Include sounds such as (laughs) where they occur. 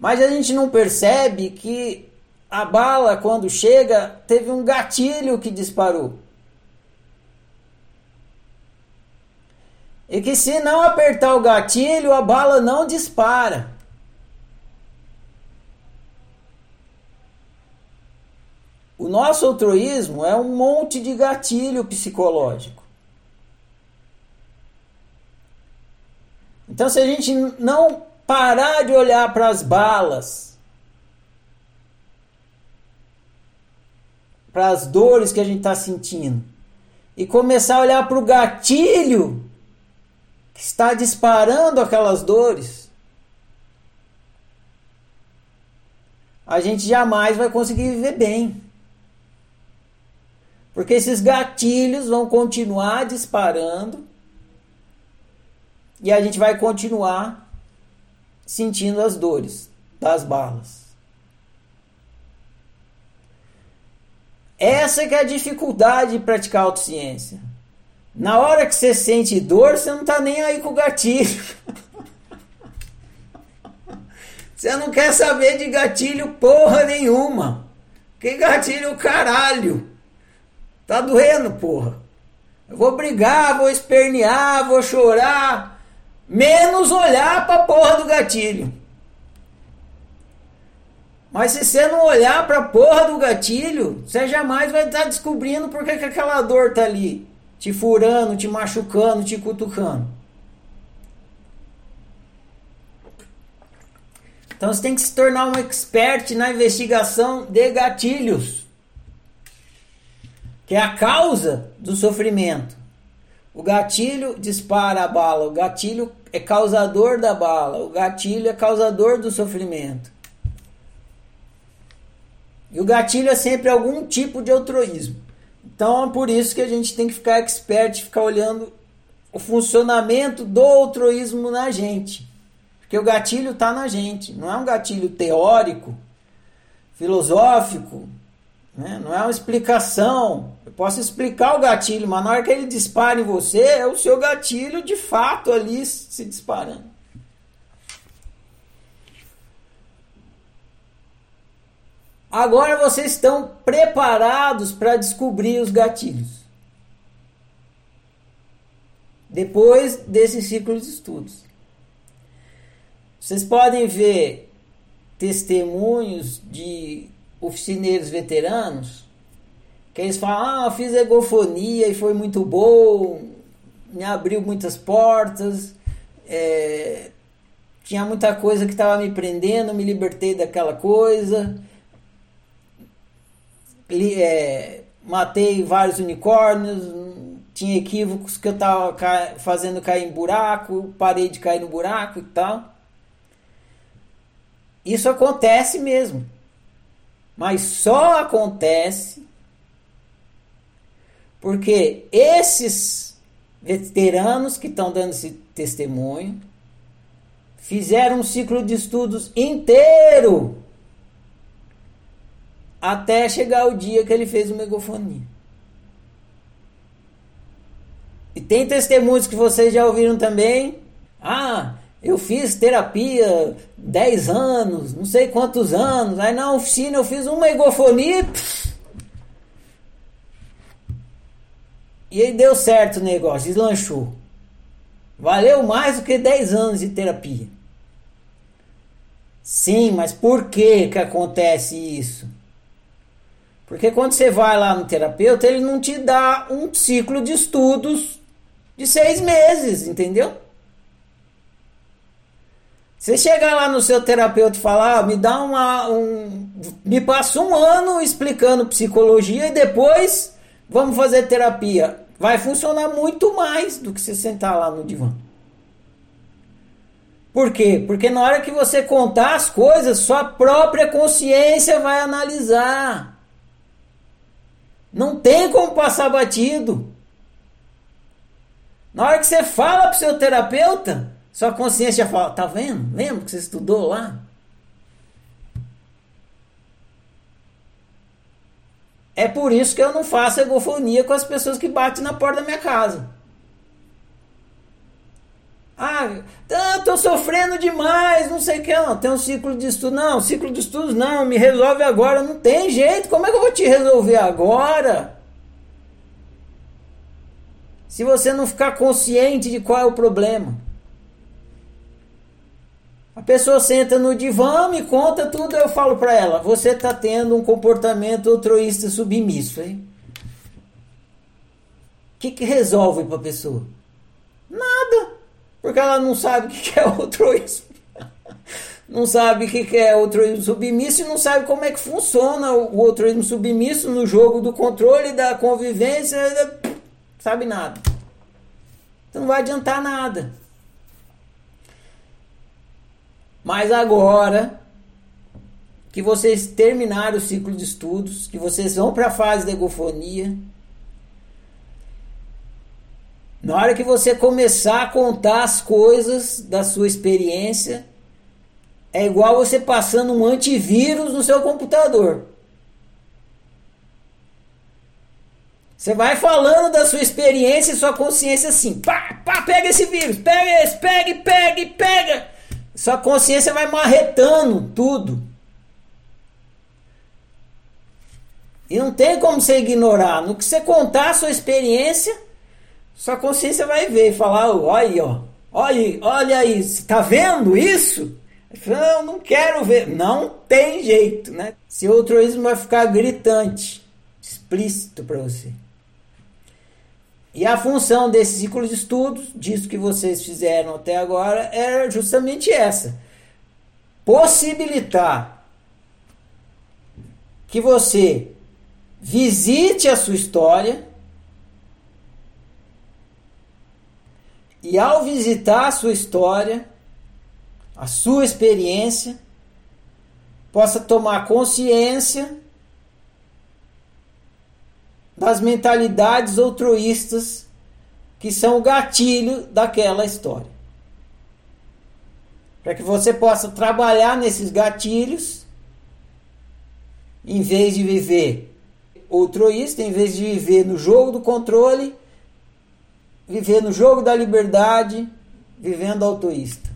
Mas a gente não percebe que a bala, quando chega, teve um gatilho que disparou. E que se não apertar o gatilho, a bala não dispara. O nosso altruísmo é um monte de gatilho psicológico. Então, se a gente não parar de olhar para as balas, para as dores que a gente está sentindo, e começar a olhar para o gatilho que está disparando aquelas dores, a gente jamais vai conseguir viver bem. Porque esses gatilhos vão continuar disparando. E a gente vai continuar sentindo as dores das balas. Essa que é a dificuldade de praticar autociência. Na hora que você sente dor, você não está nem aí com o gatilho. (laughs) Você não quer saber de gatilho porra nenhuma. Que gatilho caralho. Tá doendo, porra. Eu vou brigar, vou espernear, vou chorar. Menos olhar pra porra do gatilho. Mas se você não olhar pra porra do gatilho, você jamais vai estar descobrindo por que aquela dor tá ali. Te furando, te machucando, te cutucando. Então você tem que se tornar um expert na investigação de gatilhos que é a causa do sofrimento. O gatilho dispara a bala, o gatilho é causador da bala, o gatilho é causador do sofrimento. E o gatilho é sempre algum tipo de altruísmo. Então é por isso que a gente tem que ficar expert, ficar olhando o funcionamento do altruísmo na gente. Porque o gatilho está na gente, não é um gatilho teórico, filosófico, né? não é uma explicação, eu posso explicar o gatilho, mas na hora que ele dispara em você, é o seu gatilho de fato ali se disparando. Agora vocês estão preparados para descobrir os gatilhos. Depois desse ciclo de estudos. Vocês podem ver testemunhos de oficineiros veteranos que eles falam, ah, fiz egofonia e foi muito bom, me abriu muitas portas, é, tinha muita coisa que estava me prendendo, me libertei daquela coisa, li, é, matei vários unicórnios, tinha equívocos que eu estava fazendo cair em buraco, parei de cair no buraco e tal. Isso acontece mesmo. Mas só acontece porque esses veteranos que estão dando esse testemunho fizeram um ciclo de estudos inteiro até chegar o dia que ele fez uma megafonia. E tem testemunhos que vocês já ouviram também. Ah, eu fiz terapia 10 anos, não sei quantos anos. Aí na oficina eu fiz uma egofonia. E aí deu certo o negócio, deslanchou. Valeu mais do que 10 anos de terapia. Sim, mas por que que acontece isso? Porque quando você vai lá no terapeuta, ele não te dá um ciclo de estudos de seis meses, entendeu? Você chegar lá no seu terapeuta e falar, ah, me dá uma. Um, me passa um ano explicando psicologia e depois vamos fazer terapia. Vai funcionar muito mais do que você sentar lá no divã. Por quê? Porque na hora que você contar as coisas, sua própria consciência vai analisar. Não tem como passar batido. Na hora que você fala para o seu terapeuta, sua consciência fala: tá vendo? Lembra que você estudou lá? É por isso que eu não faço egofonia com as pessoas que batem na porta da minha casa. Ah, estou sofrendo demais, não sei o que, não. Tem um ciclo de estudo. Não, ciclo de estudos não, me resolve agora. Não tem jeito, como é que eu vou te resolver agora? Se você não ficar consciente de qual é o problema. A pessoa senta no divã, me conta tudo, eu falo para ela: você está tendo um comportamento altruísta submisso, hein? O que, que resolve para a pessoa? Nada, porque ela não sabe o que é altruísmo, (laughs) não sabe o que é altruísmo submisso e não sabe como é que funciona o altruísmo submisso no jogo do controle, da convivência, sabe nada. Então não vai adiantar nada. Mas agora que vocês terminaram o ciclo de estudos, que vocês vão para a fase da egofonia, na hora que você começar a contar as coisas da sua experiência, é igual você passando um antivírus no seu computador. Você vai falando da sua experiência e sua consciência assim, pá, pá, pega esse vírus, pega esse, pega, pega, pega. Sua consciência vai marretando tudo. E não tem como você ignorar. No que você contar a sua experiência, sua consciência vai ver e falar, olha, ó, olha, olha aí, está vendo isso? Não, não quero ver. Não tem jeito, né? Seu altruísmo vai ficar gritante, explícito para você. E a função desse ciclo de estudos, disso que vocês fizeram até agora, era justamente essa: possibilitar que você visite a sua história e, ao visitar a sua história, a sua experiência, possa tomar consciência das mentalidades altruístas que são o gatilho daquela história. Para que você possa trabalhar nesses gatilhos, em vez de viver altruísta, em vez de viver no jogo do controle, viver no jogo da liberdade, vivendo altruísta.